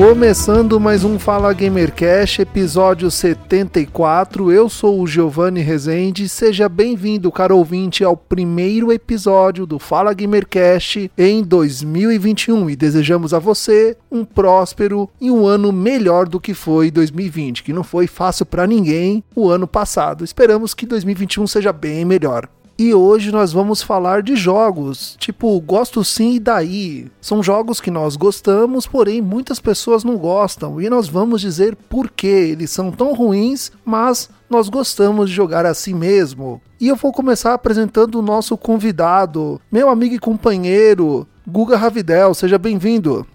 Começando mais um Fala Gamercast, episódio 74. Eu sou o Giovanni Rezende. Seja bem-vindo, caro ouvinte, ao primeiro episódio do Fala Gamercast em 2021 e desejamos a você um próspero e um ano melhor do que foi 2020, que não foi fácil para ninguém o ano passado. Esperamos que 2021 seja bem melhor. E hoje nós vamos falar de jogos, tipo Gosto Sim e Daí. São jogos que nós gostamos, porém muitas pessoas não gostam, e nós vamos dizer por que eles são tão ruins, mas nós gostamos de jogar assim mesmo. E eu vou começar apresentando o nosso convidado, meu amigo e companheiro, Guga Ravidel, seja bem-vindo.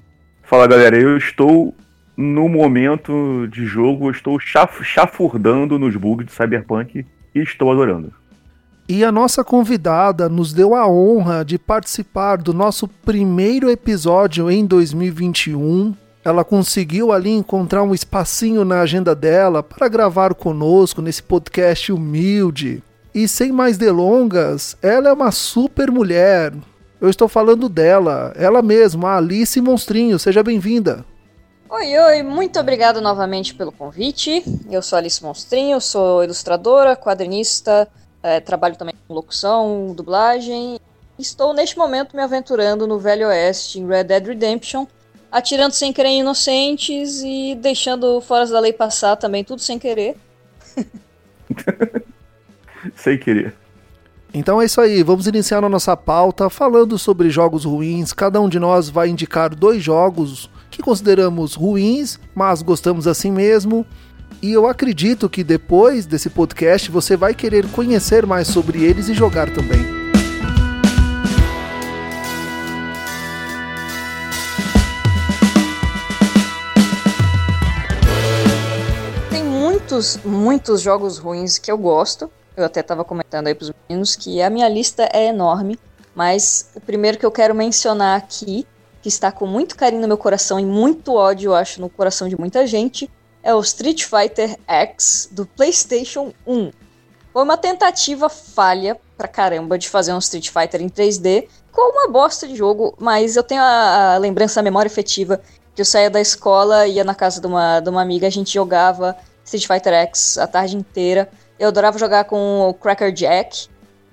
Fala galera, eu estou no momento de jogo, eu estou chaf chafurdando nos bugs de Cyberpunk e estou adorando. E a nossa convidada nos deu a honra de participar do nosso primeiro episódio em 2021. Ela conseguiu ali encontrar um espacinho na agenda dela para gravar conosco nesse podcast humilde. E sem mais delongas, ela é uma super mulher. Eu estou falando dela, ela mesma, a Alice Monstrinho. Seja bem-vinda. Oi, oi, muito obrigado novamente pelo convite. Eu sou Alice Monstrinho, sou ilustradora, quadrinista, é, trabalho também com locução, dublagem. Estou neste momento me aventurando no Velho Oeste, em Red Dead Redemption, atirando sem querer em inocentes e deixando fora da lei passar também, tudo sem querer. sem querer. Então é isso aí, vamos iniciar a nossa pauta falando sobre jogos ruins. Cada um de nós vai indicar dois jogos que consideramos ruins, mas gostamos assim mesmo. E eu acredito que depois desse podcast você vai querer conhecer mais sobre eles e jogar também. Tem muitos, muitos jogos ruins que eu gosto. Eu até estava comentando aí para os meninos que a minha lista é enorme, mas o primeiro que eu quero mencionar aqui, que está com muito carinho no meu coração e muito ódio, eu acho, no coração de muita gente, é o Street Fighter X do PlayStation 1. Foi uma tentativa falha pra caramba de fazer um Street Fighter em 3D, com uma bosta de jogo, mas eu tenho a, a lembrança, a memória efetiva, que eu saía da escola, ia na casa de uma, de uma amiga, a gente jogava Street Fighter X a tarde inteira. Eu adorava jogar com o Cracker Jack,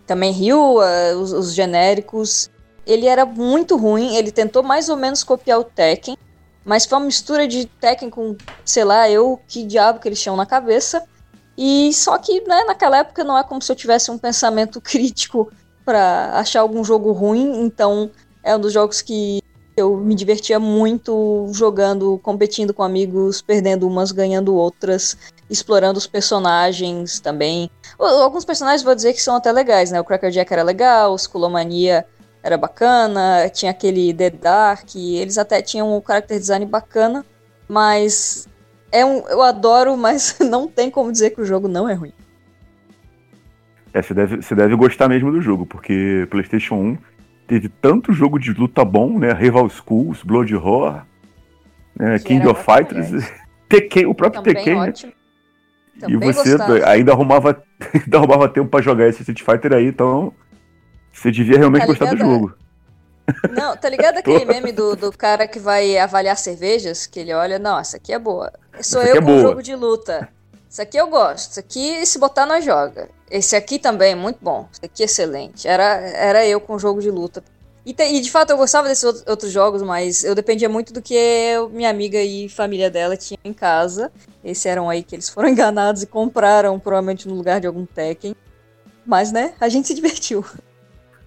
também Ryu, uh, os, os genéricos. Ele era muito ruim, ele tentou mais ou menos copiar o Tekken, mas foi uma mistura de com, sei lá, eu, que diabo que eles tinham na cabeça. E só que, né, naquela época não é como se eu tivesse um pensamento crítico para achar algum jogo ruim, então é um dos jogos que eu me divertia muito jogando, competindo com amigos, perdendo umas, ganhando outras, explorando os personagens também. Alguns personagens vou dizer que são até legais, né? O Cracker Jack era legal, o Skullomania era bacana, tinha aquele The Dark, eles até tinham um character design bacana, mas é um, eu adoro, mas não tem como dizer que o jogo não é ruim. É, você deve, você deve gostar mesmo do jogo, porque PlayStation 1 teve tanto jogo de luta bom, né? Rival Schools, Blood Horror, né? King of Fighters, Tekken, o próprio Também Tekken. Né? Ótimo. Né? E você gostava. ainda arrumava, ainda arrumava tempo para jogar esse Street Fighter aí, então você devia realmente tá gostar do jogo. Não, tá ligado aquele meme do, do cara que vai avaliar cervejas? Que ele olha, não, essa aqui é boa. Sou essa eu é com um jogo de luta. Isso aqui eu gosto. Isso aqui, se botar, nós joga. Esse aqui também, muito bom. Isso aqui é excelente. Era, era eu com jogo de luta. E, te, e, de fato eu gostava desses outros jogos, mas eu dependia muito do que minha amiga e família dela tinham em casa. Esses eram aí que eles foram enganados e compraram, provavelmente no lugar de algum Tekken. Mas, né, a gente se divertiu.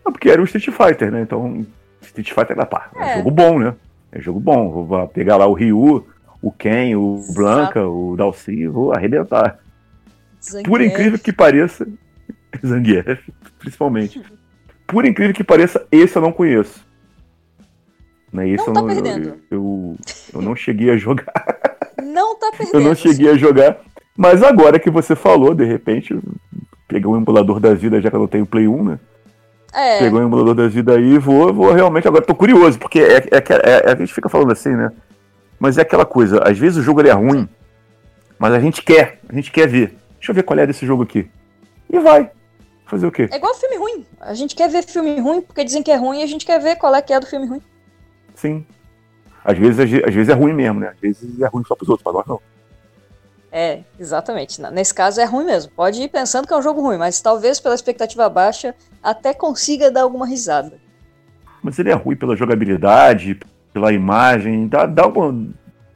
Não, porque era o Street Fighter, né? Então, Street Fighter é, pá, é. é jogo bom, né? É jogo bom. Vou pegar lá o Ryu, o Ken, o Exato. Blanca, o Dalcy, vou arrebentar. Zangief. Por incrível que pareça, Zangief, principalmente. Por incrível que pareça, esse eu não conheço. Né? Esse não eu tá não, perdendo. Eu, eu, eu, não cheguei a jogar. não tá perdendo. Eu não cheguei a jogar. Mas agora que você falou, de repente, pegar um emulador da vida, já que eu não tenho Play 1, né? É. Pegar um emulador da vida aí e vou, vou realmente. Agora tô curioso, porque é, é, é, a gente fica falando assim, né? Mas é aquela coisa, às vezes o jogo ele é ruim, mas a gente quer, a gente quer ver. Deixa eu ver qual é desse jogo aqui. E vai. Fazer o quê? É igual filme ruim. A gente quer ver filme ruim porque dizem que é ruim e a gente quer ver qual é que é do filme ruim. Sim. Às vezes, às vezes é ruim mesmo, né? Às vezes é ruim só pros outros, pra nós não. É, exatamente. Nesse caso é ruim mesmo. Pode ir pensando que é um jogo ruim, mas talvez pela expectativa baixa até consiga dar alguma risada. Mas ele é ruim pela jogabilidade, pela imagem. Dá, dá uma.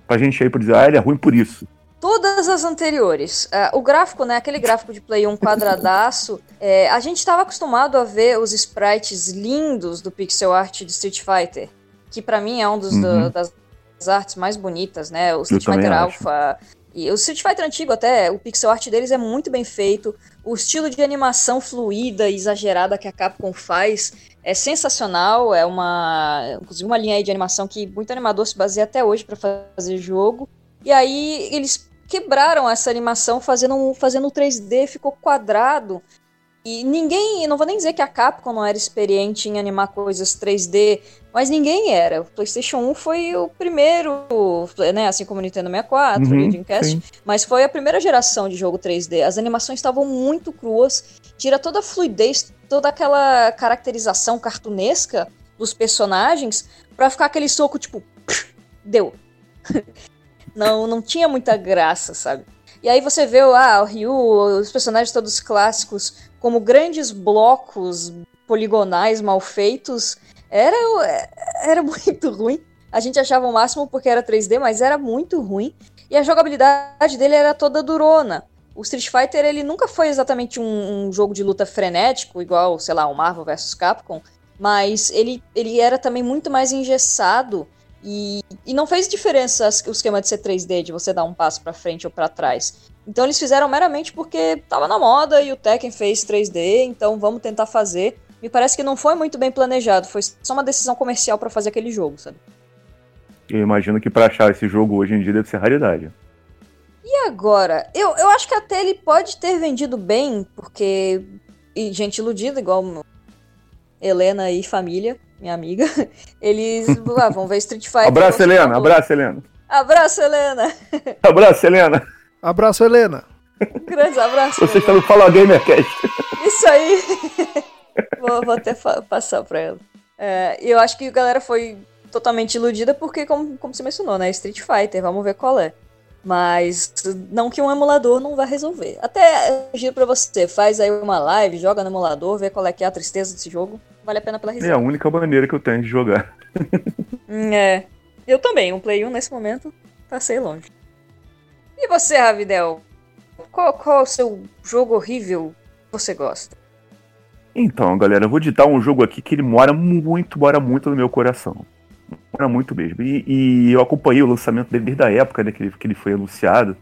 Pra gente aí pra dizer, ah, ele é ruim por isso. Todas as anteriores. Uh, o gráfico, né? Aquele gráfico de Play 1 quadradaço. é, a gente estava acostumado a ver os sprites lindos do pixel art de Street Fighter. Que para mim é um dos uhum. do, das artes mais bonitas, né? O Street Fighter Alpha. E o Street Fighter antigo até, o pixel art deles é muito bem feito. O estilo de animação fluida e exagerada que a Capcom faz é sensacional. É uma, inclusive uma linha de animação que muito animador se baseia até hoje para fazer jogo. E aí eles quebraram essa animação fazendo fazendo um 3D, ficou quadrado. E ninguém, não vou nem dizer que a Capcom não era experiente em animar coisas 3D, mas ninguém era. O PlayStation 1 foi o primeiro, né, assim como o Nintendo 64 uhum, e o Dreamcast, mas foi a primeira geração de jogo 3D. As animações estavam muito cruas, tira toda a fluidez, toda aquela caracterização cartunesca dos personagens para ficar aquele soco tipo, deu. Não, não tinha muita graça, sabe? E aí você vê ah, o Ryu, os personagens todos clássicos, como grandes blocos poligonais mal feitos. Era, era muito ruim. A gente achava o máximo porque era 3D, mas era muito ruim. E a jogabilidade dele era toda durona. O Street Fighter ele nunca foi exatamente um, um jogo de luta frenético, igual, sei lá, o Marvel vs Capcom, mas ele, ele era também muito mais engessado e, e não fez diferença o esquema de ser 3D, de você dar um passo para frente ou para trás. Então eles fizeram meramente porque tava na moda e o Tekken fez 3D, então vamos tentar fazer. Me parece que não foi muito bem planejado, foi só uma decisão comercial para fazer aquele jogo, sabe? Eu imagino que para achar esse jogo hoje em dia deve ser raridade. E agora? Eu, eu acho que até ele pode ter vendido bem, porque. E gente iludida, igual Helena e família minha amiga, eles ah, vão ver Street Fighter. Abraço, Helena. Abraço, Helena. Abraço, Helena. Abraço, Helena. Abraço, Helena. Grandes abraços. Você está no Fala Gamercast. Isso aí. Vou, vou até passar para ela. É, eu acho que a galera foi totalmente iludida porque, como, como você mencionou, né? Street Fighter, vamos ver qual é. Mas não que um emulador não vá resolver. Até eu giro pra você, faz aí uma live, joga no emulador, vê qual é que é a tristeza desse jogo vale a pena pela risada. É a única maneira que eu tenho de jogar. Hum, é. Eu também, um Play 1 nesse momento, passei longe. E você, Ravidel? Qual, qual é o seu jogo horrível que você gosta? Então, galera, eu vou ditar um jogo aqui que ele mora muito, mora muito no meu coração. Mora muito mesmo. E, e eu acompanhei o lançamento dele desde a época né, que, ele, que ele foi anunciado.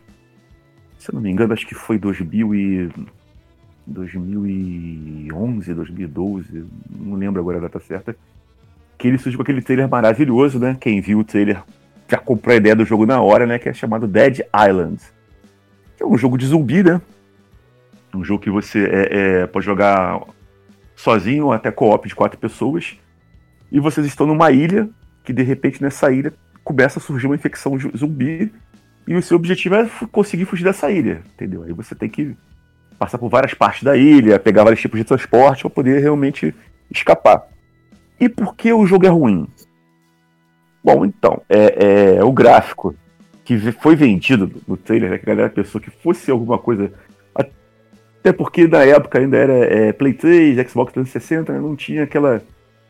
Se eu não me engano, acho que foi 2000 e 2011, 2012, não lembro agora a data certa, que ele surgiu com aquele trailer maravilhoso, né? Quem viu o trailer já comprou a ideia do jogo na hora, né? Que é chamado Dead Island. Que é um jogo de zumbi, né? Um jogo que você é, é, pode jogar sozinho ou até co-op de quatro pessoas. E vocês estão numa ilha que de repente nessa ilha começa a surgir uma infecção zumbi. E o seu objetivo é conseguir fugir dessa ilha, entendeu? Aí você tem que passar por várias partes da ilha, pegar vários tipos de transporte para poder realmente escapar. E por que o jogo é ruim? Bom, então, é, é o gráfico que foi vendido no trailer, né, que a galera pensou que fosse alguma coisa. Até porque na época ainda era é, Play 3, Xbox 360, né, não tinha aquela,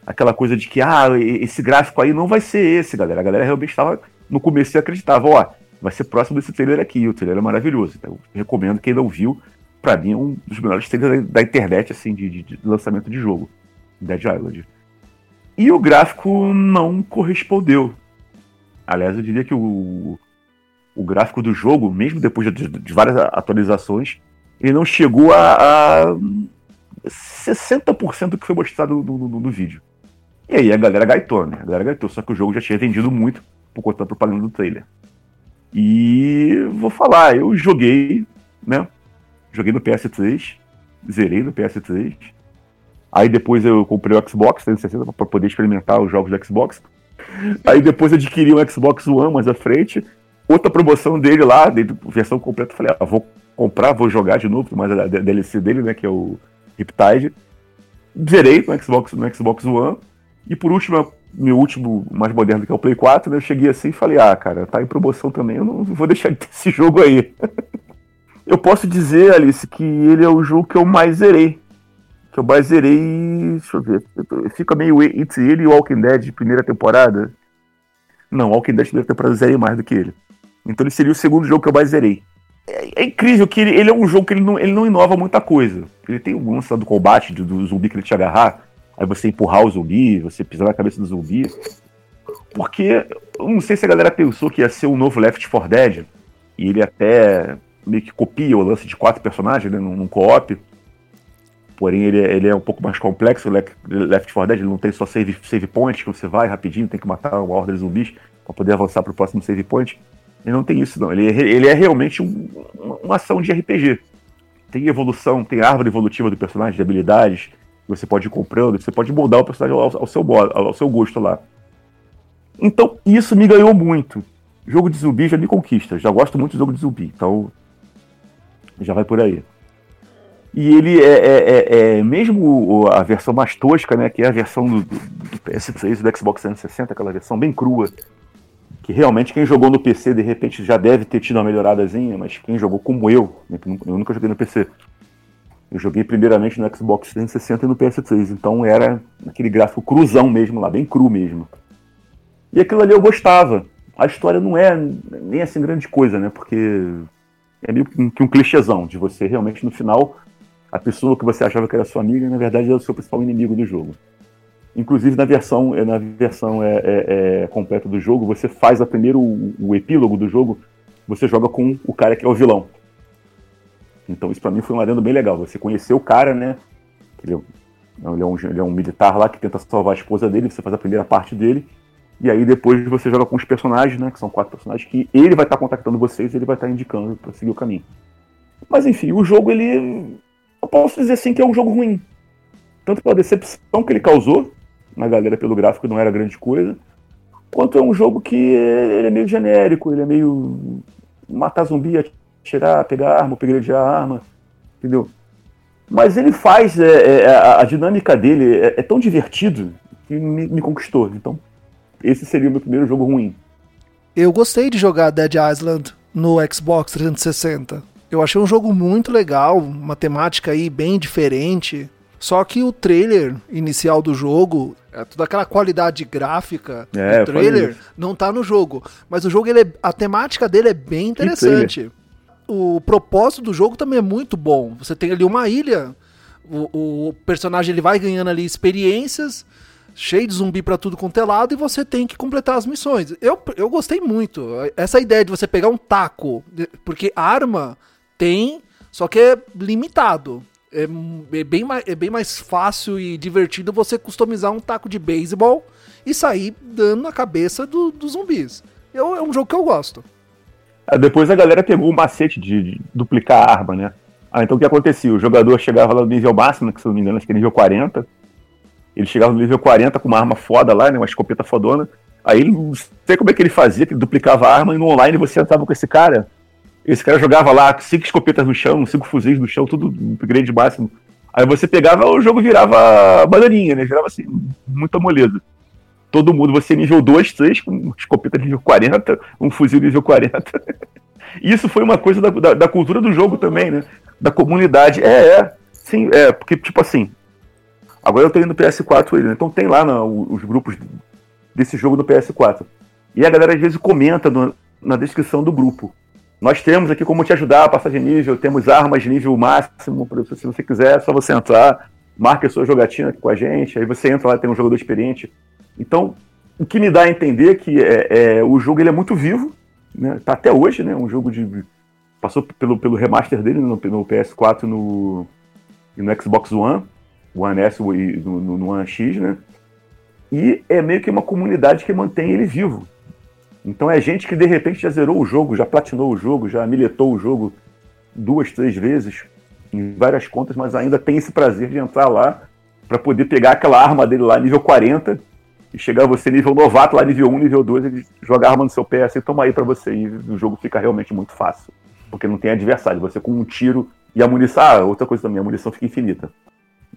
aquela coisa de que, ah, esse gráfico aí não vai ser esse, galera. A galera realmente estava no começo e acreditava, ó, vai ser próximo desse trailer aqui. O trailer é maravilhoso. Então, recomendo quem não viu, para mim, é um dos melhores trailers da, internet, assim, de, de, de, lançamento de jogo, Dead Island. E o gráfico não correspondeu. Aliás, eu diria que o, o gráfico do jogo, mesmo depois de, de várias atualizações, ele não chegou a, a 60% do que foi mostrado no, no, no, vídeo. E aí a galera gaitou, né? A galera gaitou, só que o jogo já tinha vendido muito por conta da propaganda do trailer. E vou falar, eu joguei, né? Joguei no PS3, zerei no PS3. Aí depois eu comprei o Xbox 360 para poder experimentar os jogos do Xbox. Aí depois adquiri um Xbox One mais à frente. Outra promoção dele lá, versão completa, falei, ah, vou comprar, vou jogar de novo, mais a DLC dele, né, que é o Riptide. Zerei no Xbox, no Xbox One. E por último, meu último mais moderno, que é o Play 4, né, eu cheguei assim e falei, ah, cara, tá em promoção também, eu não vou deixar de ter esse jogo aí. eu posso dizer, Alice, que ele é o jogo que eu mais zerei. Que eu mais zerei. Deixa eu ver. Fica meio entre ele e Walking Dead de primeira temporada. Não, Walking Dead de primeira temporada eu zerei mais do que ele. Então ele seria o segundo jogo que eu mais zerei. É, incrível que ele, ele, é um jogo que ele não, ele não inova muita coisa. Ele tem o lance do combate, do, do zumbi que ele te agarrar, aí você empurrar o zumbi, você pisar na cabeça do zumbi. Porque, eu não sei se a galera pensou que ia ser um novo Left 4 Dead, e ele até meio que copia o lance de quatro personagens né, num, num co-op. Porém, ele, ele é um pouco mais complexo, o Left 4 Dead ele não tem só save, save point, que você vai rapidinho, tem que matar uma horda de zumbis para poder avançar para o próximo save point. Ele não tem isso, não. Ele, é, ele é realmente um, uma ação de RPG. Tem evolução, tem árvore evolutiva do personagem, de habilidades, que você pode ir comprando, você pode moldar o personagem ao, ao seu, ao seu gosto lá. Então, isso me ganhou muito. Jogo de zumbi já me conquista. Já gosto muito de jogo de zumbi. Então, já vai por aí. E ele é, é, é, é, mesmo a versão mais tosca, né, que é a versão do, do PS3 do Xbox 360, aquela versão bem crua, que realmente quem jogou no PC de repente já deve ter tido uma melhoradazinha, mas quem jogou como eu, né, eu nunca joguei no PC. Eu joguei primeiramente no Xbox 360 e no PS3, então era aquele gráfico cruzão mesmo lá, bem cru mesmo. E aquilo ali eu gostava. A história não é nem assim grande coisa, né? Porque é meio que um clichêzão de você realmente no final a pessoa que você achava que era sua amiga, na verdade, é o seu principal inimigo do jogo. Inclusive na versão, é, na versão é, é, é, completa do jogo, você faz a primeiro o, o, epílogo do jogo, você joga com o cara que é o vilão. Então isso para mim foi um adendo bem legal. Você conheceu o cara, né? Ele é, ele é, um, ele é um militar lá que tenta salvar a esposa dele, você faz a primeira parte dele. E aí depois você joga com os personagens, né? Que são quatro personagens que ele vai estar tá contactando vocês, ele vai estar tá indicando para seguir o caminho. Mas enfim, o jogo ele eu posso dizer assim que é um jogo ruim. Tanto pela decepção que ele causou na galera pelo gráfico não era grande coisa, quanto é um jogo que ele é meio genérico, ele é meio matar zumbi, atirar, pegar arma, upgradear arma, entendeu? Mas ele faz, é, é, a, dinâmica dele é, é tão divertido que me, me, conquistou. Então, esse seria o meu primeiro jogo ruim. Eu gostei de jogar Dead Island no Xbox 360. Eu achei um jogo muito legal, uma temática aí bem diferente. Só que o trailer inicial do jogo, é toda aquela qualidade gráfica é, do trailer não tá no jogo. Mas o jogo, ele é, a temática dele é bem interessante. O propósito do jogo também é muito bom. Você tem ali uma ilha, o, o personagem ele vai ganhando ali experiências, cheio de zumbi para tudo quanto é lado, e você tem que completar as missões. Eu, eu gostei muito. Essa ideia de você pegar um taco, porque arma tem, só que é limitado. É, é, bem, mais, é bem mais fácil e divertido você customizar um taco de beisebol e sair dando na cabeça do, dos zumbis. Eu, é um jogo que eu gosto. É, depois a galera pegou o macete de, de duplicar a arma, né? Ah, então o que acontecia? O jogador chegava lá no nível máximo, que se não me engano, acho que é nível 40. Ele chegava no nível 40 com uma arma foda lá, né? Uma escopeta fodona. Aí não sei como é que ele fazia, que ele duplicava a arma e no online você entrava com esse cara esse cara jogava lá cinco escopetas no chão, cinco fuzis no chão, tudo upgrade máximo. Aí você pegava, o jogo virava bananinha, né? Virava assim, muita moleza. Todo mundo, você nível 2, 3, com escopeta nível 40, um fuzil nível 40. Isso foi uma coisa da, da, da, cultura do jogo também, né? Da comunidade. É, é. Sim, é, porque, tipo assim. Agora eu tô indo no PS4 ele, né? Então tem lá no, os grupos desse jogo no PS4. E a galera às vezes comenta no, na descrição do grupo. Nós temos aqui como te ajudar a passar de nível, temos armas de nível máximo, se você quiser, é só você entrar, marque a sua jogatina aqui com a gente, aí você entra lá tem um jogador experiente. Então, o que me dá a entender é que é, é, o jogo ele é muito vivo, né? tá até hoje, né? Um jogo de. Passou pelo, pelo remaster dele no, no PS4 no, e no Xbox One, One S e no, no One X, né? E é meio que uma comunidade que mantém ele vivo. Então é gente que de repente já zerou o jogo, já platinou o jogo, já miletou o jogo duas, três vezes em várias contas, mas ainda tem esse prazer de entrar lá para poder pegar aquela arma dele lá nível 40 e chegar você nível novato lá nível 1, nível 2, ele jogar a arma no seu pé assim, toma aí para você e o jogo fica realmente muito fácil, porque não tem adversário, você com um tiro e a munição, ah, outra coisa também, a munição fica infinita.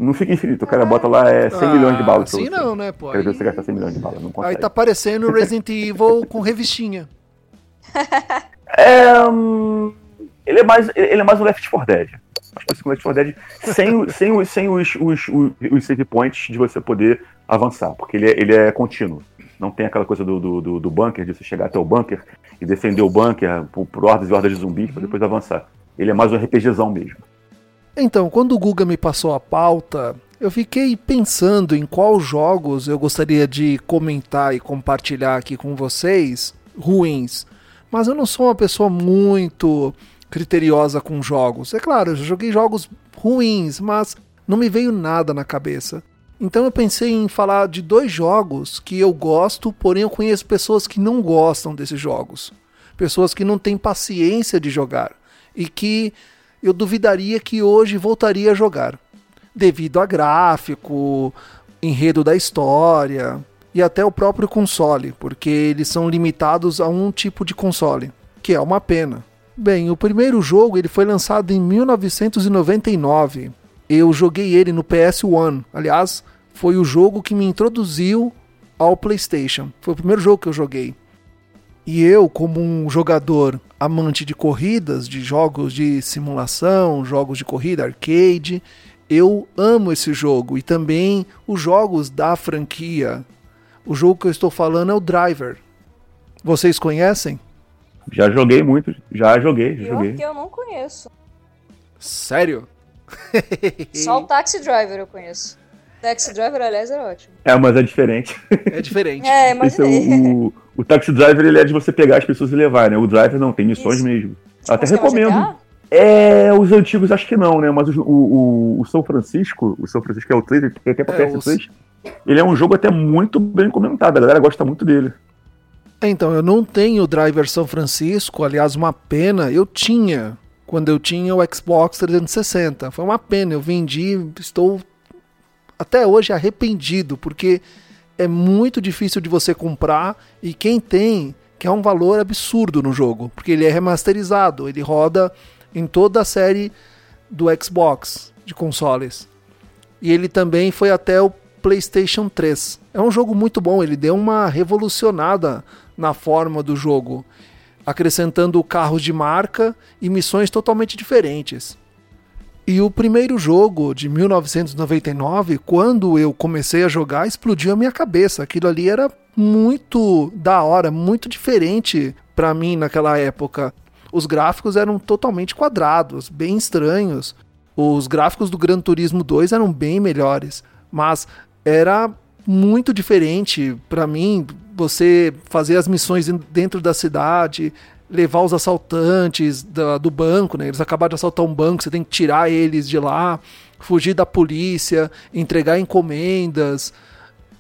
Não fica infinito, o cara bota lá é, 100 Ah, milhões de balas. assim não, né, pô? Quero ver Aí- você gastar 100 milhões de balas, não Aí consegue. tá parecendo Resident Evil com revistinha. É, hum, ele, é mais, ele é mais um Left 4 Dead. Acho que esse Left 4 Dead sem, sem, os, sem os, os, os, os save points de você poder avançar, porque ele é, ele é contínuo. Não tem aquela coisa do, do, do, do bunker, de você chegar até o bunker e defender o bunker por, por hordas e hordas de zumbis para depois avançar. Ele é mais um RPGzão mesmo. Então, quando o Guga me passou a pauta, eu fiquei pensando em quais jogos eu gostaria de comentar e compartilhar aqui com vocês, ruins. Mas eu não sou uma pessoa muito criteriosa com jogos. É claro, eu joguei jogos ruins, mas não me veio nada na cabeça. Então eu pensei em falar de dois jogos que eu gosto, porém eu conheço pessoas que não gostam desses jogos. Pessoas que não têm paciência de jogar e que eu duvidaria que hoje voltaria a jogar, devido a gráfico, enredo da história e até o próprio console, porque eles são limitados a um tipo de console, que é uma pena. Bem, o primeiro jogo ele foi lançado em 1999. Eu joguei ele no PS1. Aliás, foi o jogo que me introduziu ao PlayStation. Foi o primeiro jogo que eu joguei. E eu, como um jogador amante de corridas, de jogos de simulação, jogos de corrida, arcade, eu amo esse jogo e também os jogos da franquia. O jogo que eu estou falando é o Driver. Vocês conhecem? Já joguei muito, já joguei, já Pior joguei. que eu não conheço. Sério? Só o Taxi Driver eu conheço. Taxi Driver, aliás, é ótimo. É, mas é diferente. É diferente. É, Esse é o, o, o Taxi Driver ele é de você pegar as pessoas e levar, né? O Driver não, tem missões Isso. mesmo. Tipo Até recomendo. GTA? É, os antigos acho que não, né? Mas o, o, o São Francisco, o São Francisco é o 3, que tem até pra É, PS3, ele é um jogo até muito bem comentado, a galera gosta muito dele. Então, eu não tenho o Driver São Francisco, aliás, uma pena. Eu tinha quando eu tinha o Xbox 360. Foi uma pena, eu vendi, estou até hoje arrependido, porque é muito difícil de você comprar e quem tem quer um valor absurdo no jogo, porque ele é remasterizado, ele roda em toda a série do Xbox de consoles. E ele também foi até o PlayStation 3. É um jogo muito bom, ele deu uma revolucionada na forma do jogo, acrescentando carros de marca e missões totalmente diferentes. E o primeiro jogo de 1999, quando eu comecei a jogar, explodiu a minha cabeça. Aquilo ali era muito da hora, muito diferente para mim naquela época. Os gráficos eram totalmente quadrados, bem estranhos. Os gráficos do Gran Turismo 2 eram bem melhores, mas era muito diferente para mim você fazer as missões dentro da cidade, levar os assaltantes da, do banco, né? Eles acabaram de assaltar um banco, você tem que tirar eles de lá, fugir da polícia, entregar encomendas,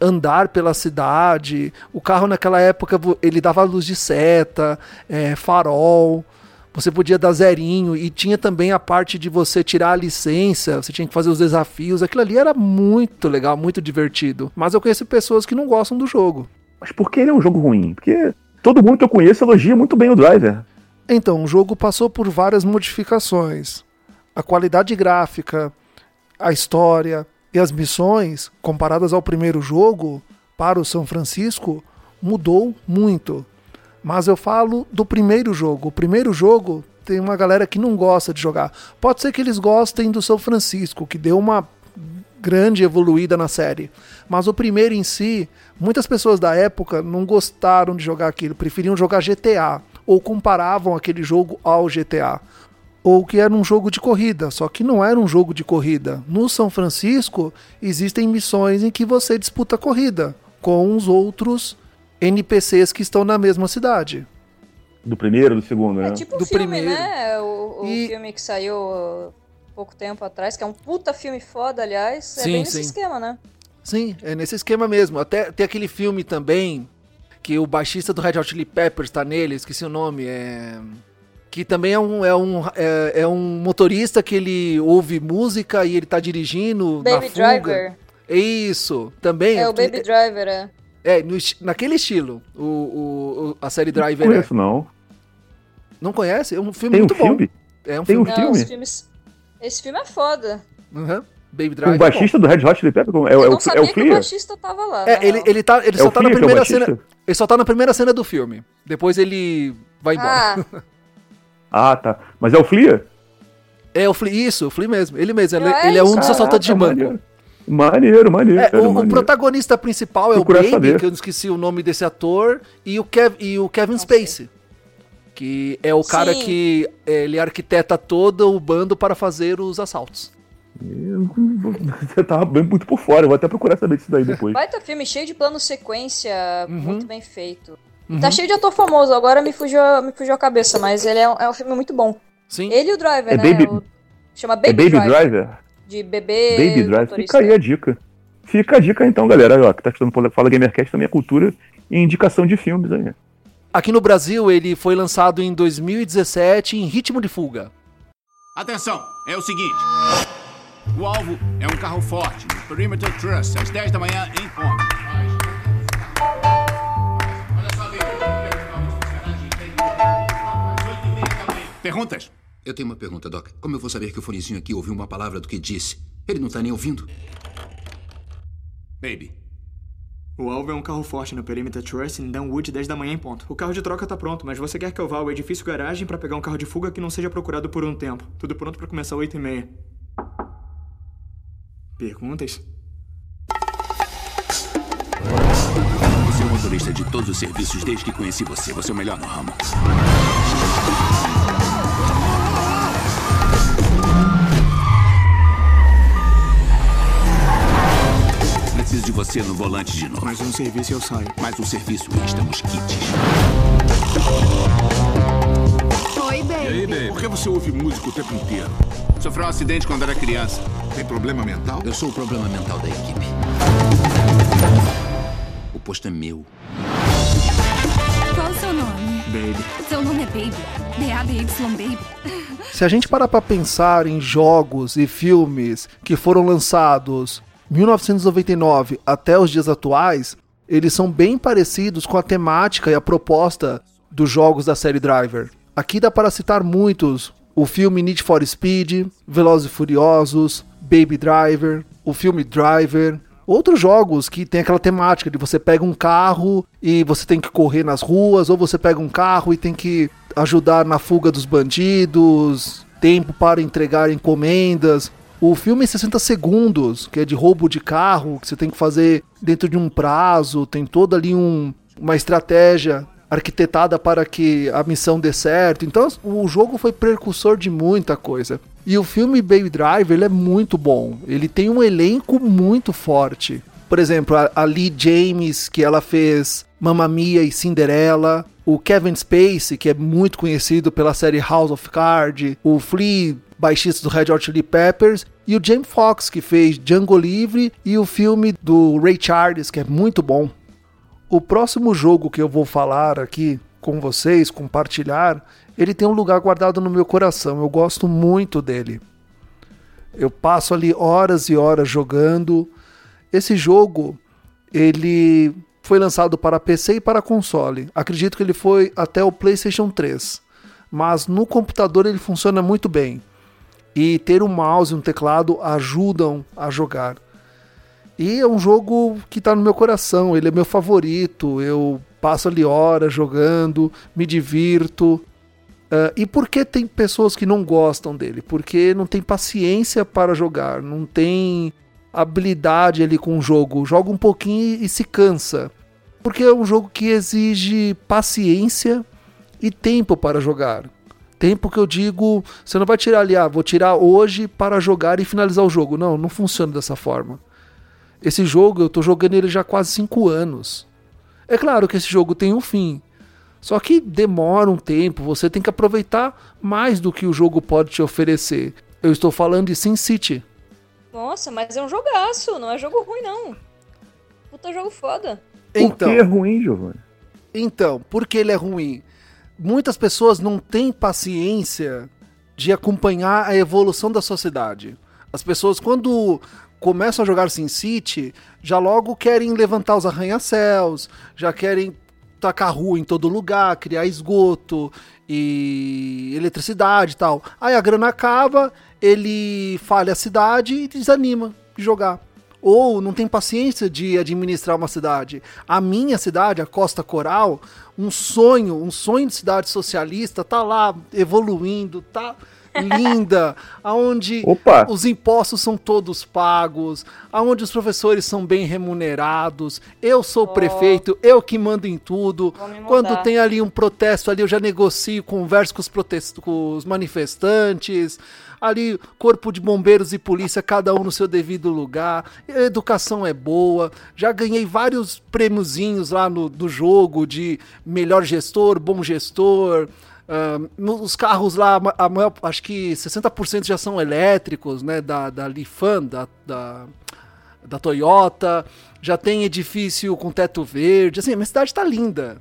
andar pela cidade. O carro naquela época ele dava luz de seta, é, farol. Você podia dar zerinho e tinha também a parte de você tirar a licença, você tinha que fazer os desafios. Aquilo ali era muito legal, muito divertido. Mas eu conheço pessoas que não gostam do jogo. Mas por que ele é um jogo ruim? Porque todo mundo que eu conheço elogia muito bem o Driver. Então, o jogo passou por várias modificações. A qualidade gráfica, a história e as missões, comparadas ao primeiro jogo, para o São Francisco, mudou muito. Mas eu falo do primeiro jogo. O primeiro jogo tem uma galera que não gosta de jogar. Pode ser que eles gostem do São Francisco, que deu uma grande evoluída na série. Mas o primeiro em si, muitas pessoas da época não gostaram de jogar aquilo, preferiam jogar GTA ou comparavam aquele jogo ao GTA. Ou que era um jogo de corrida, só que não era um jogo de corrida. No São Francisco existem missões em que você disputa corrida com os outros NPCs que estão na mesma cidade. Do primeiro, do segundo, né? É tipo o Do filme, primeiro. né? O, o E- filme que saiu pouco tempo atrás, que é um puta filme foda, aliás. É Sim, bem nesse sim. esquema, né? Sim, é nesse esquema mesmo. Até tem aquele filme também que o baixista do Red Hot Chili Peppers tá nele, esqueci o nome, é que também é um, é um, é, é, um motorista que ele ouve música e ele tá dirigindo Baby na fuga. Driver. Isso, também. É o Baby Driver, é. É, no, naquele estilo, o, o, a série Driver Não conheço, não. Não conhece? É um filme Tem um muito bom. filme? É um Tem um filme. Não, filme? os filmes... Esse filme é foda. Uhum. Baby O Driver. é baixista do Red Hot Chili Peppers é, o- é, eu o- não é o sabia que o baixista tava lá. É, ele, ele, tá, ele É só o tá na Flea é o primeira baixista? cena. Ele só tá na primeira cena do filme. Depois ele vai embora. Ah, Ah, tá. Mas é o Flea? É o Flea, isso, o Flea mesmo. Ele mesmo. Ele, é ele é um dos assaltantes de banco. Maneiro, maneiro. maneiro, É, o, o maneiro. protagonista principal é o Baby, saber. que eu não esqueci o nome desse ator, e o, Kev, e o Kevin Spacey. Que é o cara Sim. que é, ele arquiteta todo o bando para fazer os assaltos. Você tava bem muito por fora, eu vou até procurar saber disso daí depois. baita filme, cheio de plano sequência, Uhum. muito bem feito. Tá cheio de ator famoso, agora me fugiu, me fugiu a cabeça, mas ele é um, é um filme muito bom. Sim. Ele e o Driver, É né? Baby- O- chama É Baby, Baby Driver. Driver? De bebê. Baby Driver. Fica aí a dica. Fica a dica então, galera. Aí, ó, que tá estudando Fala Gamercast também é cultura e indicação de filmes aí. Aqui no Brasil ele foi lançado em 2017 em Ritmo de Fuga. Atenção, é o seguinte. O alvo é um carro forte, no Perimeter Trust, às 10 da manhã em ponto. Olha só, David, Perguntas? Eu tenho uma pergunta, Doc. Como eu vou saber que o fonezinho aqui ouviu uma palavra do que disse? Ele não tá nem ouvindo. Baby. O alvo é um carro forte no Perimeter Trust em Dunwood 10 da manhã em ponto. O carro de troca tá pronto, mas você quer que eu vá ao edifício garagem pra pegar um carro de fuga que não seja procurado por um tempo. Tudo pronto pra começar 8 e meia. Perguntas? Você é o motorista de todos os serviços desde que conheci você. Você é o melhor no ramo. Preciso de você no volante de novo. Mais um serviço e eu saio. Mais um serviço extra, os kits. Oi, baby. Por que você ouve música o tempo inteiro? Sofreu um acidente quando era criança. Tem problema mental? Eu sou o problema mental da equipe. O posto é meu. Qual o seu nome? Baby. Seu nome é Baby. B-A-B-Y Baby. Se a gente parar pra pensar em jogos e filmes que foram lançados 1999 até os dias atuais, eles são bem parecidos com a temática e a proposta dos jogos da série Driver. Aqui dá para citar muitos: o filme Need for Speed, Velozes e Furiosos, Baby Driver, o filme Driver, outros jogos que tem aquela temática de você pega um carro e você tem que correr nas ruas, ou você pega um carro e tem que ajudar na fuga dos bandidos, tempo para entregar encomendas. O filme 60 segundos, que é de roubo de carro, que você tem que fazer dentro de um prazo, tem toda ali um, uma estratégia arquitetada para que a missão dê certo. Então o jogo foi precursor de muita coisa. E o filme Baby Driver é muito bom. Ele tem um elenco muito forte. Por exemplo, a, a Lee James, que ela fez Mamma Mia e Cinderela. O Kevin Spacey, que é muito conhecido pela série House of Cards. O Flea, baixista do Red Hot Chili Peppers. E o James Fox, que fez Django Livre. E o filme do Ray Charles, que é muito bom. O próximo jogo que eu vou falar aqui com vocês, compartilhar, ele tem um lugar guardado no meu coração. Eu gosto muito dele. Eu passo ali horas e horas jogando. Esse jogo, ele foi lançado para PC e para console. Acredito que ele foi até o PlayStation 3. Mas no computador ele funciona muito bem. E ter um mouse e um teclado ajudam a jogar. E é um jogo que está no meu coração, ele é meu favorito. Eu passo ali horas jogando, me divirto. Uh, e por que tem pessoas que não gostam dele? Porque não tem paciência para jogar, não tem habilidade ali com o jogo. Joga um pouquinho e se cansa. Porque é um jogo que exige paciência e tempo para jogar. Tempo que eu digo, você não vai tirar ali, ah, vou tirar hoje para jogar e finalizar o jogo. Não, não funciona dessa forma. Esse jogo, eu tô jogando ele já há quase 5 anos. É claro que esse jogo tem um fim. Só que demora um tempo, você tem que aproveitar mais do que o jogo pode te oferecer. Eu estou falando de Sin City. Nossa, mas é um jogaço, não é jogo ruim não. Puta jogo foda. Por Então, que é ruim, Giovanni? Então, por que ele é ruim? Muitas pessoas não têm paciência de acompanhar a evolução da sociedade. As pessoas, quando começam a jogar SimCity, já logo querem levantar os arranha-céus, já querem tacar rua em todo lugar, criar esgoto e eletricidade e tal. Aí a grana acaba, ele falha a cidade e desanima de jogar. Ou não tem paciência de administrar uma cidade. A minha cidade, a Costa Coral, um sonho, um sonho de cidade socialista, tá lá evoluindo, tá linda, aonde Opa. os impostos são todos pagos, aonde os professores são bem remunerados. Eu sou o prefeito, eu que mando em tudo. Quando tem ali um protesto ali, eu já negocio, converso com os, protest... com os manifestantes. Ali, corpo de bombeiros e polícia, cada um no seu devido lugar. A educação é boa. Já ganhei vários prêmiozinhos lá no, do jogo de melhor gestor, bom gestor. Os carros lá, maior- acho que 60% já são elétricos, né? Da, da Lifan, da, da, da Toyota. Já tem edifício com teto verde. Assim, a minha cidade tá linda.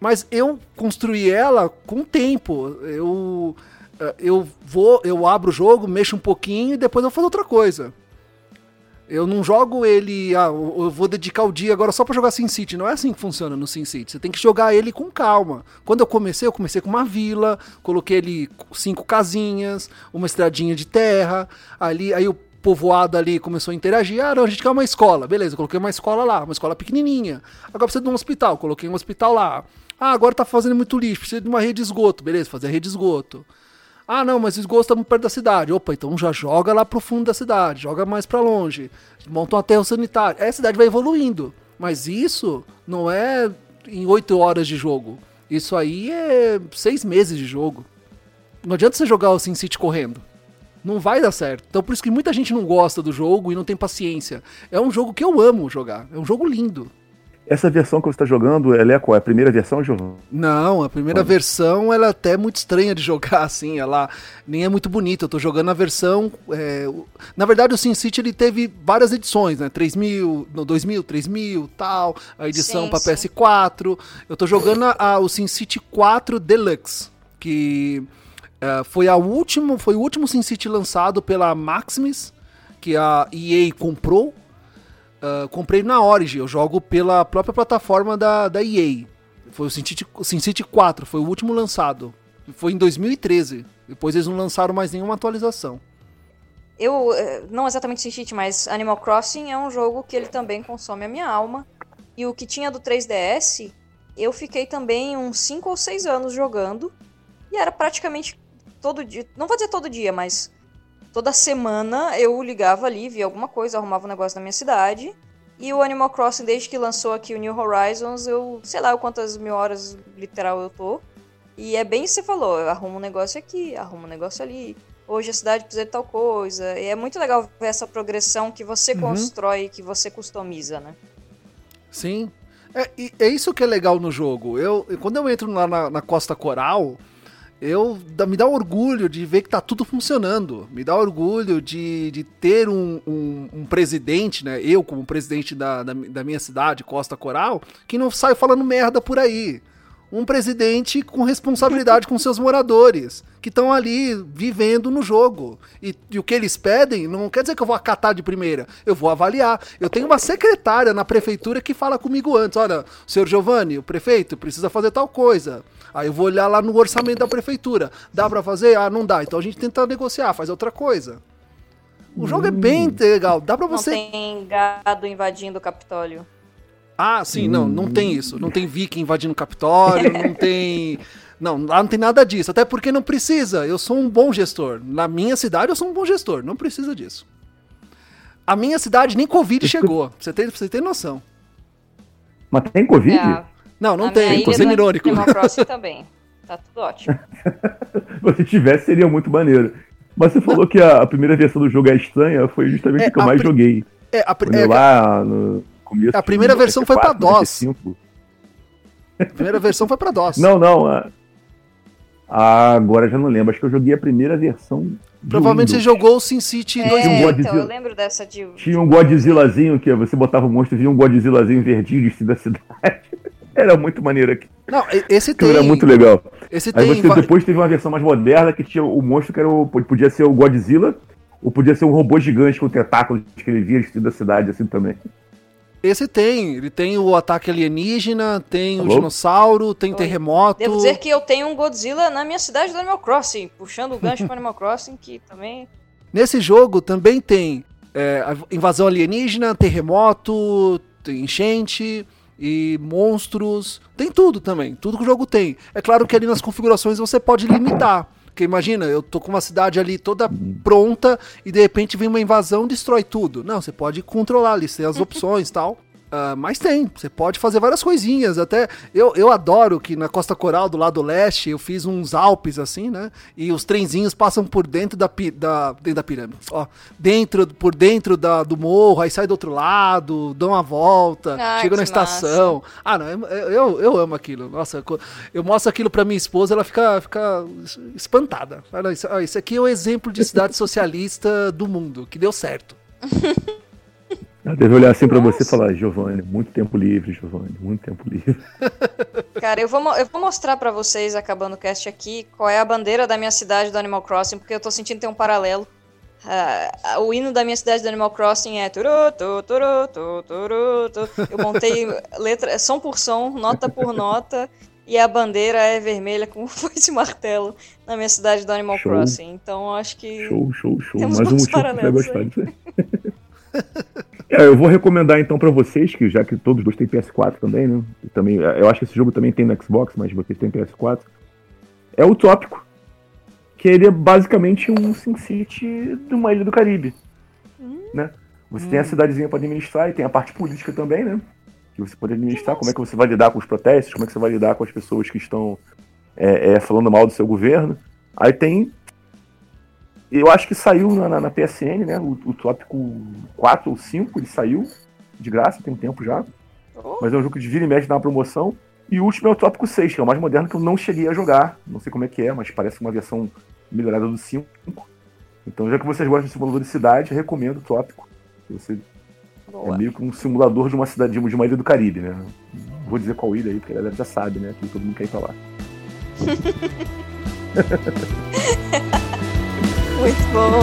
Mas eu construí ela com tempo. Eu, eu vou, eu abro o jogo, mexo um pouquinho e depois eu fazer outra coisa. Eu não jogo ele, ah, eu vou dedicar o dia agora só pra jogar SimCity. Não é assim que funciona no SimCity. Você tem que jogar ele com calma. Quando eu comecei, eu comecei com uma vila, coloquei ali cinco casinhas, uma estradinha de terra, ali, aí o povoado ali começou a interagir. Ah, não, a gente quer uma escola. Beleza, eu coloquei uma escola lá, uma escola pequenininha. Agora precisa de um hospital, coloquei um hospital lá. Ah, agora tá fazendo muito lixo, precisa de uma rede de esgoto. Beleza, fazer a rede de esgoto. Ah, não, mas o esgoto está muito perto da cidade. Opa, então já joga lá pro fundo da cidade, joga mais para longe, monta um aterro sanitário. Aí a cidade vai evoluindo. Mas isso não é em oito horas de jogo. Isso aí é seis meses de jogo. Não adianta você jogar o SimCity correndo. Não vai dar certo. Então por isso que muita gente não gosta do jogo e não tem paciência. É um jogo que eu amo jogar. É um jogo lindo. Essa versão que você está jogando, ela é qual? É a primeira versão, Giovanni? Não, a primeira versão ela é até muito estranha de jogar assim, ela nem é muito bonita. Eu tô jogando a versão. é, na verdade, o SimCity ele teve várias edições, né? 3000, no 2000, 3000, tal, a edição para sim. PS4. Eu tô jogando a, a- o SimCity 4 Deluxe, que é, foi a último, foi o último SimCity lançado pela Maximus, que a EA comprou. Ah, comprei na Origin, eu jogo pela própria plataforma da, da EA. Foi o SimCity, SimCity 4, foi o último lançado. Foi em 2013. Depois eles não lançaram mais nenhuma atualização. Eu, eh, não exatamente SimCity, mas Animal Crossing é um jogo que ele também consome a minha alma. E o que tinha do 3DS, eu fiquei também uns 5 ou 6 anos jogando. E era praticamente todo dia, não vou dizer todo dia, mas toda semana eu ligava ali, via alguma coisa, arrumava um negócio na minha cidade. E o Animal Crossing, desde que lançou aqui o New Horizons, eu sei lá quantas mil horas literal eu tô. E é bem isso que você falou, eu arrumo um negócio aqui, arrumo um negócio ali. Hoje a cidade precisa de tal coisa. E é muito legal ver essa progressão que você Uhum. constrói, que você customiza, né? Sim. É, e é isso que é legal no jogo. Eu, eu- quando eu entro lá na, na Costa Coral, eu me dá orgulho de ver que tá tudo funcionando. Me dá orgulho de, de ter um, um- um presidente, né? Eu, como presidente da, da, da minha cidade, Costa Coral, que não sai falando merda por aí. Um presidente com responsabilidade com seus moradores, que estão ali vivendo no jogo. E, e o que eles pedem não quer dizer que eu vou acatar de primeira, eu vou avaliar. Eu tenho uma secretária na prefeitura que fala comigo antes: olha, senhor Giovanni, o prefeito precisa fazer tal coisa. Aí eu vou olhar lá no orçamento da prefeitura. Dá pra fazer? Ah, não dá. Então a gente tenta negociar, faz outra coisa. O jogo é bem legal. Dá pra Não você. tem gado invadindo o Capitólio. Ah, sim, não, não tem isso. Não tem viking invadindo o Capitólio, não tem. Não, lá não tem nada disso. Até porque não precisa. Eu sou um bom gestor. Na minha cidade eu sou um bom gestor. Não precisa disso. A minha cidade nem Covid chegou. Você ter, pra você ter noção. Mas tem Covid? É, Não, não a tem. minha Tô sendo do irônico. Também. Tá tudo ótimo. Se tivesse, seria muito maneiro. Mas você falou que a, primeira versão do jogo é estranha, foi justamente É, o que eu mais pri- joguei. É, a, Quando é, eu lá no começo. A primeira de versão foi pra 94, DOS. 95. a primeira versão foi pra DOS. Não, não. a- Ah, agora já não lembro. Acho que eu joguei a primeira versão. de Provavelmente você jogou o SimCity É, 2000. um então, Godzilla. eu lembro dessa de... Tinha um Godzillazinho que você botava o monstro e via um Godzillazinho verdinho de da cidade. Era muito maneiro aqui. Não, esse tem. era muito legal. Esse Aí tem. você depois teve uma versão mais moderna que tinha o monstro que era o, podia ser o Godzilla, ou podia ser um robô gigante com tentáculos que ele via destruindo a cidade assim também. Esse tem. Ele tem o ataque alienígena, tem o Alô? dinossauro, tem Oi. terremoto. Devo dizer que eu tenho um Godzilla na minha cidade do Animal Crossing, puxando o gancho para Animal Crossing, que também. Nesse jogo também tem é, invasão alienígena, terremoto, tem enchente e monstros. Tem tudo também. Tudo que o jogo tem. É claro que ali nas configurações você pode limitar. Porque imagina, eu tô com uma cidade ali toda pronta e de repente vem uma invasão destrói tudo. Não, você pode controlar ali, você tem as opções tal. Ah, mas tem, você pode fazer várias coisinhas. Até eu, eu adoro que na Costa Coral, do lado leste, eu fiz uns Alpes assim, né? E os trenzinhos passam por dentro da, da, dentro da pirâmide. Ó, dentro, por dentro da, do morro, aí sai do outro lado, dão uma volta, Ai, chega na estação. Ah, não, eu, eu, amo aquilo. Nossa, eu mostro aquilo pra minha esposa, ela fica, fica espantada. Isso, isso aqui é o exemplo de cidade socialista do mundo, que deu certo. Ela deve olhar assim pra você e falar, Giovanni, muito tempo livre, Giovanni, muito tempo livre. Cara, eu vou, eu vou mostrar pra vocês, acabando o cast aqui, qual é a bandeira da minha cidade do Animal Crossing, porque eu tô sentindo que tem um paralelo. Ah, o hino da minha cidade do Animal Crossing é turu, tu, turu, tu, turu, tu. Eu montei letra, som por som, nota por nota, e a bandeira é vermelha com foice e martelo na minha cidade do Animal Show. Crossing. Então acho que. Show, show, show. Temos Mais um motivo que você vai gostar disso. É, eu vou recomendar então pra vocês, que já que todos dois têm PS4 também, né? e também, eu acho que esse jogo também tem no Xbox, mas vocês têm PS4. É o Tópico, que ele é basicamente um SimCity de uma ilha do Caribe, né? Você tem a cidadezinha para administrar e tem a parte política também, né? Que você pode administrar, como é que você vai lidar com os protestos, como é que você vai lidar com as pessoas que estão é, é, falando mal do seu governo. Aí tem eu acho que saiu na, na- na PSN, né? O, o tópico 4 ou 5, ele saiu de graça, tem um tempo já. Oh. Mas é um jogo que de vira e mexe uma promoção. E o último é o tópico 6, que é o mais moderno que eu não cheguei a jogar. Não sei como é que é, mas parece uma versão melhorada do 5. Então, já que vocês gostam de simulador de cidade, recomendo o tópico. Você Boa. é meio que um simulador de uma cidade, de uma ilha do Caribe, né? Não Vou dizer qual ilha aí, porque a galera já sabe, né? Que todo mundo quer ir pra lá. Muito bom.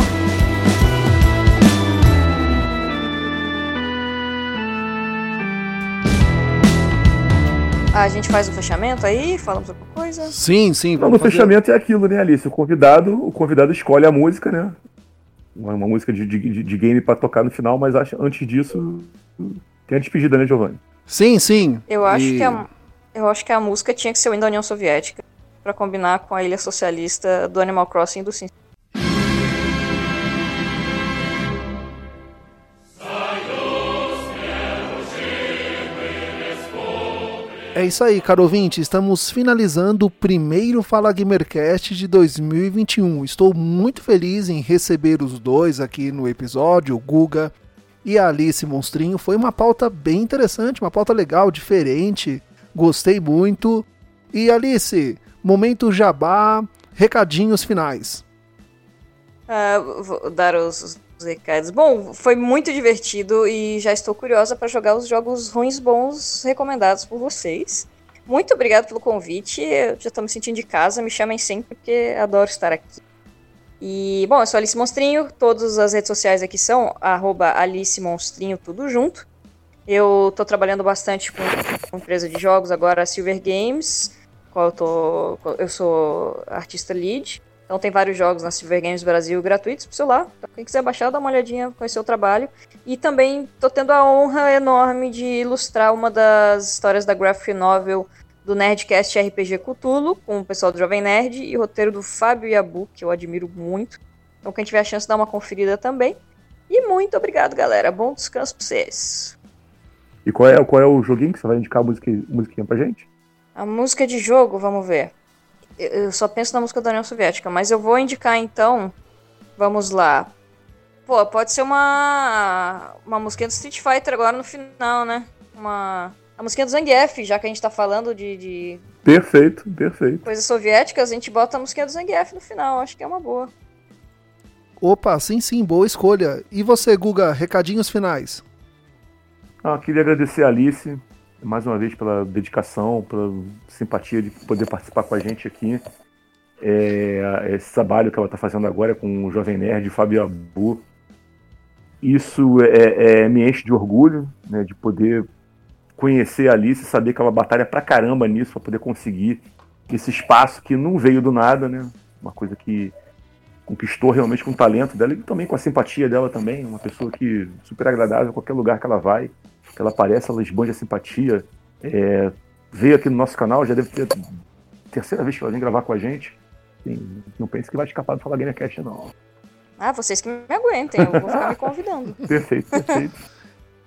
Ah, a gente faz o fechamento aí, falamos alguma coisa. Sim, sim. Então, fazer- fechamento é aquilo, né, Alice? O convidado, o convidado escolhe a música, né? Uma, uma música de, de, de game pra tocar no final, mas acho, antes disso, tem a despedida, né, Giovanni? Sim, sim. Eu acho, E- que a, eu acho que a música tinha que ser o da União Soviética pra combinar com a ilha socialista do Animal Crossing e do Sim. É isso aí, caro ouvinte. Estamos finalizando o primeiro Fala Gamercast de 2021. Estou muito feliz em receber os dois aqui no episódio, o Guga e a Alice Monstrinho. Foi uma pauta bem interessante, uma pauta legal, diferente. Gostei muito. E Alice, momento jabá, recadinhos finais. Ah, vou dar os, os recados. Bom, foi muito divertido e já estou curiosa para jogar os jogos ruins bons recomendados por vocês. Muito obrigado pelo convite. Eu já estou me sentindo de casa. Me chamem sempre porque adoro estar aqui. E, bom, eu sou Alice Monstrinho. Todas as redes sociais aqui são arroba Alice Monstrinho, tudo junto. Eu estou trabalhando bastante com uma empresa de jogos, agora a Silver Games, qual eu, tô, eu sou artista lead. Então tem vários jogos na Silver Games Brasil gratuitos pro celular. Então, quem quiser baixar, dá uma olhadinha, conhecer o trabalho. E também tô tendo a honra enorme de ilustrar uma das histórias da graphic novel do Nerdcast RPG Cthulhu, com o pessoal do Jovem Nerd, e o roteiro do Fábio Yabu, que eu admiro muito. Então quem tiver a chance, dá uma conferida também. E muito obrigado, galera. Bom descanso pra vocês. E qual é, qual é o joguinho que você vai indicar a música, musiquinha pra gente? A música de jogo, vamos ver. Eu só penso na música da União Soviética, mas eu vou indicar então. Vamos lá. Pô, pode ser uma. Uma musiquinha do Street Fighter agora no final, né? Uma. A musiquinha do Zangief, já que a gente tá falando de, de Perfeito, perfeito. coisas soviéticas, a gente bota a musiquinha do Zangief no final. Acho que é uma boa. Opa, sim, sim, boa escolha. E você, Guga, recadinhos finais? Ah, queria agradecer a Alice mais uma vez pela dedicação, pela simpatia de poder participar com a gente aqui. É, esse trabalho que ela está fazendo agora com o Jovem Nerd, Fábio Abu. Isso é, é, me enche de orgulho, né, de poder conhecer a Alice, saber que ela batalha pra caramba nisso, para poder conseguir esse espaço que não veio do nada, né? Uma coisa que conquistou realmente com o talento dela e também com a simpatia dela também, uma pessoa que super agradável, qualquer lugar que ela vai, ela aparece, ela esbanja simpatia. É, veio aqui no nosso canal, já deve ter terceira vez que ela vem gravar com a gente. Assim, não pense que vai escapar do Fala Gamercast, não. Ah, vocês que me aguentem, eu vou ficar me convidando. perfeito, perfeito.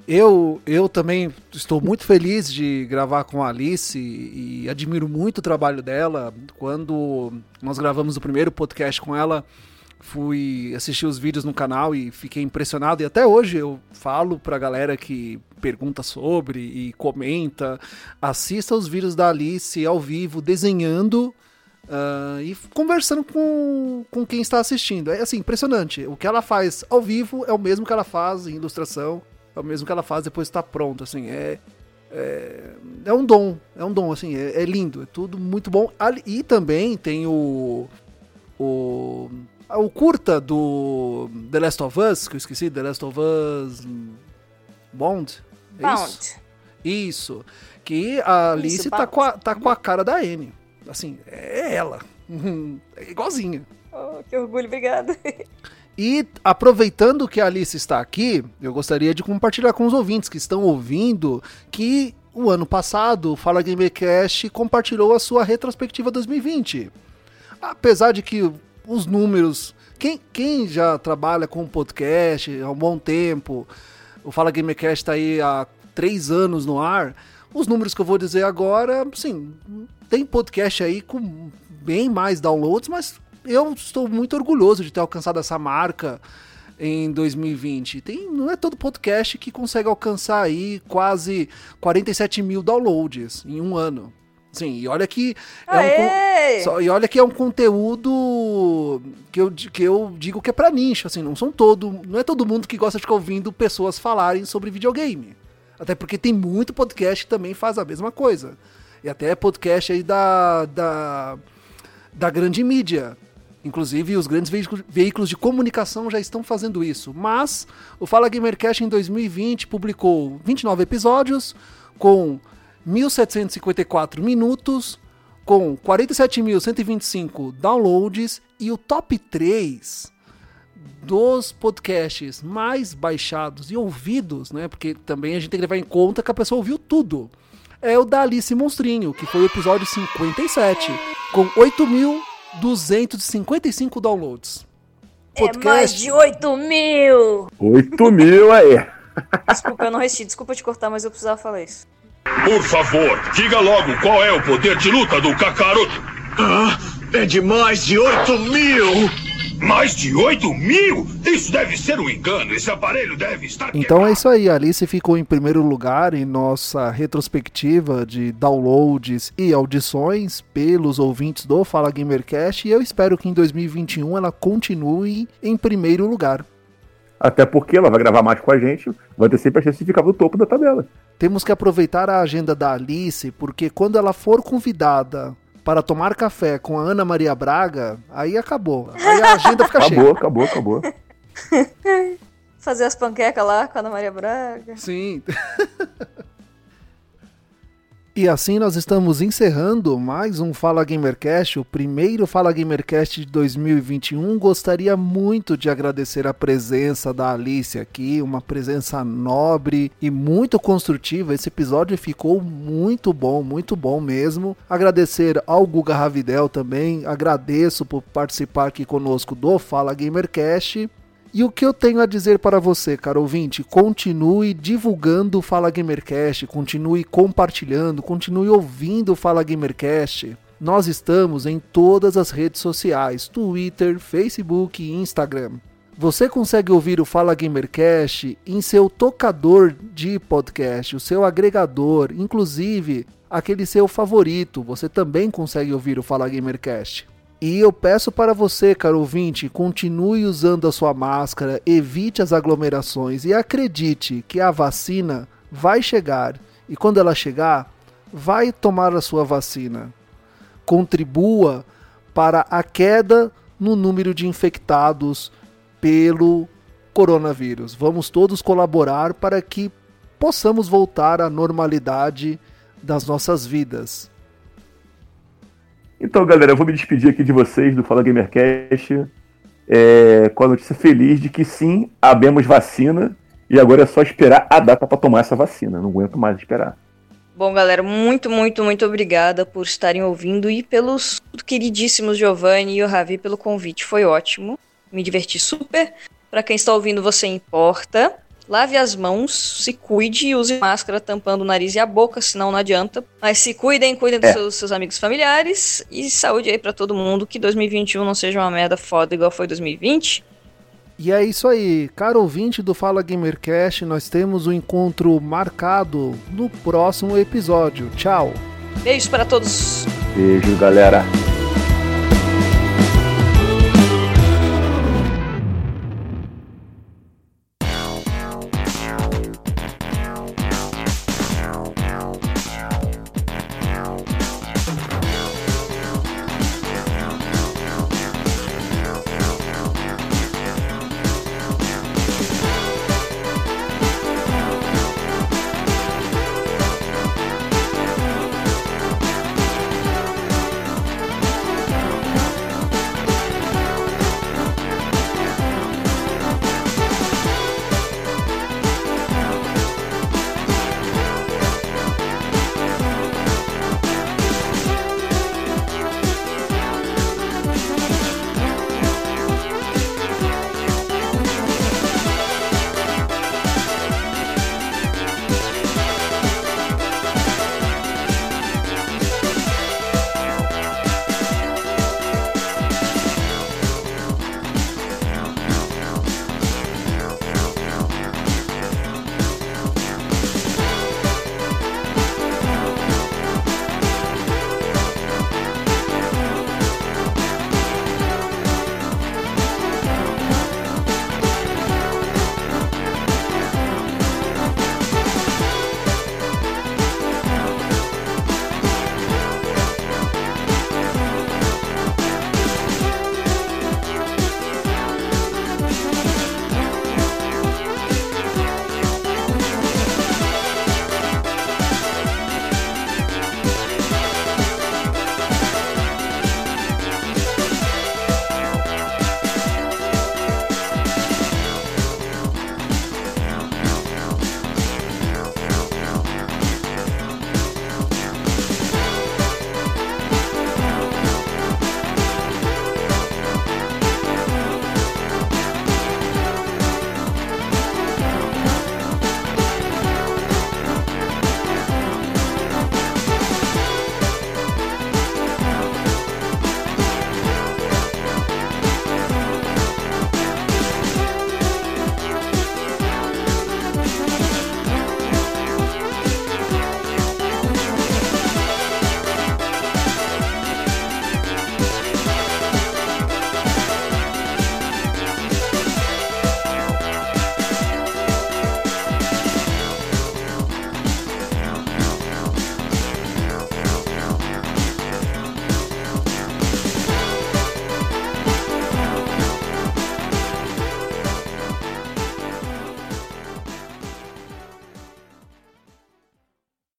Eu, eu também estou muito feliz de gravar com a Alice e, e admiro muito o trabalho dela. Quando nós gravamos o primeiro podcast com ela, fui assistir os vídeos no canal e fiquei impressionado. E até hoje eu falo pra galera que pergunta sobre e comenta, assista os vídeos da Alice ao vivo, desenhando uh, e conversando com, com quem está assistindo. É assim, impressionante. O que ela faz ao vivo é o mesmo que ela faz em ilustração é o mesmo que ela faz depois está pronto, assim, é, é, é um dom, é um dom, assim, é, é, lindo, é tudo muito bom. E também tem o o o curta do The Last of Us, que eu esqueci, The Last of Us Bond. É Bond. Isso? isso. Que a Alice isso, tá, com a, tá com a cara da Anne. Assim, é ela. É igualzinha. Oh, que orgulho, obrigada. E aproveitando que a Alice está aqui, eu gostaria de compartilhar com os ouvintes que estão ouvindo que o ano passado o Fala Gamercast compartilhou a sua retrospectiva 2020. Apesar de que os números. Quem, quem já trabalha com podcast há um bom tempo, o Fala Gamercast está aí há três anos no ar. Os números que eu vou dizer agora, sim, tem podcast aí com bem mais downloads, mas eu estou muito orgulhoso de ter alcançado essa marca em 2020. Tem, não é todo podcast que consegue alcançar aí quase 47 mil downloads em um ano. Sim, e olha que é um, e olha que é um conteúdo que eu, que eu digo que é para nicho, assim, não são todo, não é todo mundo que gosta de ficar ouvindo pessoas falarem sobre videogame. Até porque tem muito podcast que também faz a mesma coisa. E até podcast aí da, da, da grande mídia. Inclusive, os grandes veículos de comunicação já estão fazendo isso. Mas o Fala Gamercast em 2020 publicou 29 episódios com 1.754 minutos, com 47.125 downloads e o top 3 dos podcasts mais baixados e ouvidos, né? Porque também a gente tem que levar em conta que a pessoa ouviu tudo. É o da Alice Monstrinho, que foi o episódio 57, com 8 mil 255 downloads. Podcast... É mais de 8 mil! 8 mil aí! Desculpa, eu não resisti. Desculpa te cortar, mas eu precisava falar isso. Por favor, diga logo qual é o poder de luta do Kakaroto. Ah, é de mais de 8 mil! Mais de 8 mil? Isso deve ser um engano. Esse aparelho deve estar. Então é isso aí. A Alice ficou em primeiro lugar em nossa retrospectiva de downloads e audições pelos ouvintes do Fala Gamercast. E eu espero que em 2021 ela continue em primeiro lugar. Até porque ela vai gravar mais com a gente, vai ter sempre a chance de ficar no topo da tabela. Temos que aproveitar a agenda da Alice, porque quando ela for convidada para tomar café com a Ana Maria Braga, aí acabou. Aí a agenda fica acabou, cheia. Acabou, acabou, acabou. Fazer as panquecas lá com a Ana Maria Braga. Sim. E assim nós estamos encerrando mais um Fala Gamercast, o primeiro Fala Gamercast de 2021. Gostaria muito de agradecer a presença da Alice aqui, uma presença nobre e muito construtiva. Esse episódio ficou muito bom, muito bom mesmo. Agradecer ao Guga Ravidel também, agradeço por participar aqui conosco do Fala Gamercast. E o que eu tenho a dizer para você, caro ouvinte? Continue divulgando o Fala Gamercast, continue compartilhando, continue ouvindo o Fala Gamercast. Nós estamos em todas as redes sociais: Twitter, Facebook e Instagram. Você consegue ouvir o Fala Gamercast em seu tocador de podcast, o seu agregador, inclusive aquele seu favorito. Você também consegue ouvir o Fala Gamercast. E eu peço para você, caro ouvinte, continue usando a sua máscara, evite as aglomerações e acredite que a vacina vai chegar E quando ela chegar, vai tomar a sua vacina. Contribua para a queda no número de infectados pelo coronavírus. Vamos todos colaborar para que possamos voltar à normalidade das nossas vidas. Então, galera, eu vou me despedir aqui de vocês do Fala Gamercast é, com a notícia feliz de que sim, abemos vacina e agora é só esperar a data para tomar essa vacina. Não aguento mais esperar. Bom, galera, muito, muito, muito obrigada por estarem ouvindo e pelos queridíssimos Giovanni e o Ravi pelo convite. Foi ótimo. Me diverti super. Para quem está ouvindo, você importa. Lave as mãos, se cuide e use máscara tampando o nariz e a boca, senão não adianta. Mas se cuidem, cuidem dos é. seus, seus, amigos familiares e saúde aí para todo mundo. Que 2021 não seja uma merda foda igual foi 2020. E é isso aí, caro ouvinte do Fala Gamercast, nós temos o um encontro marcado no próximo episódio. Tchau. Beijos para todos. Beijo, galera.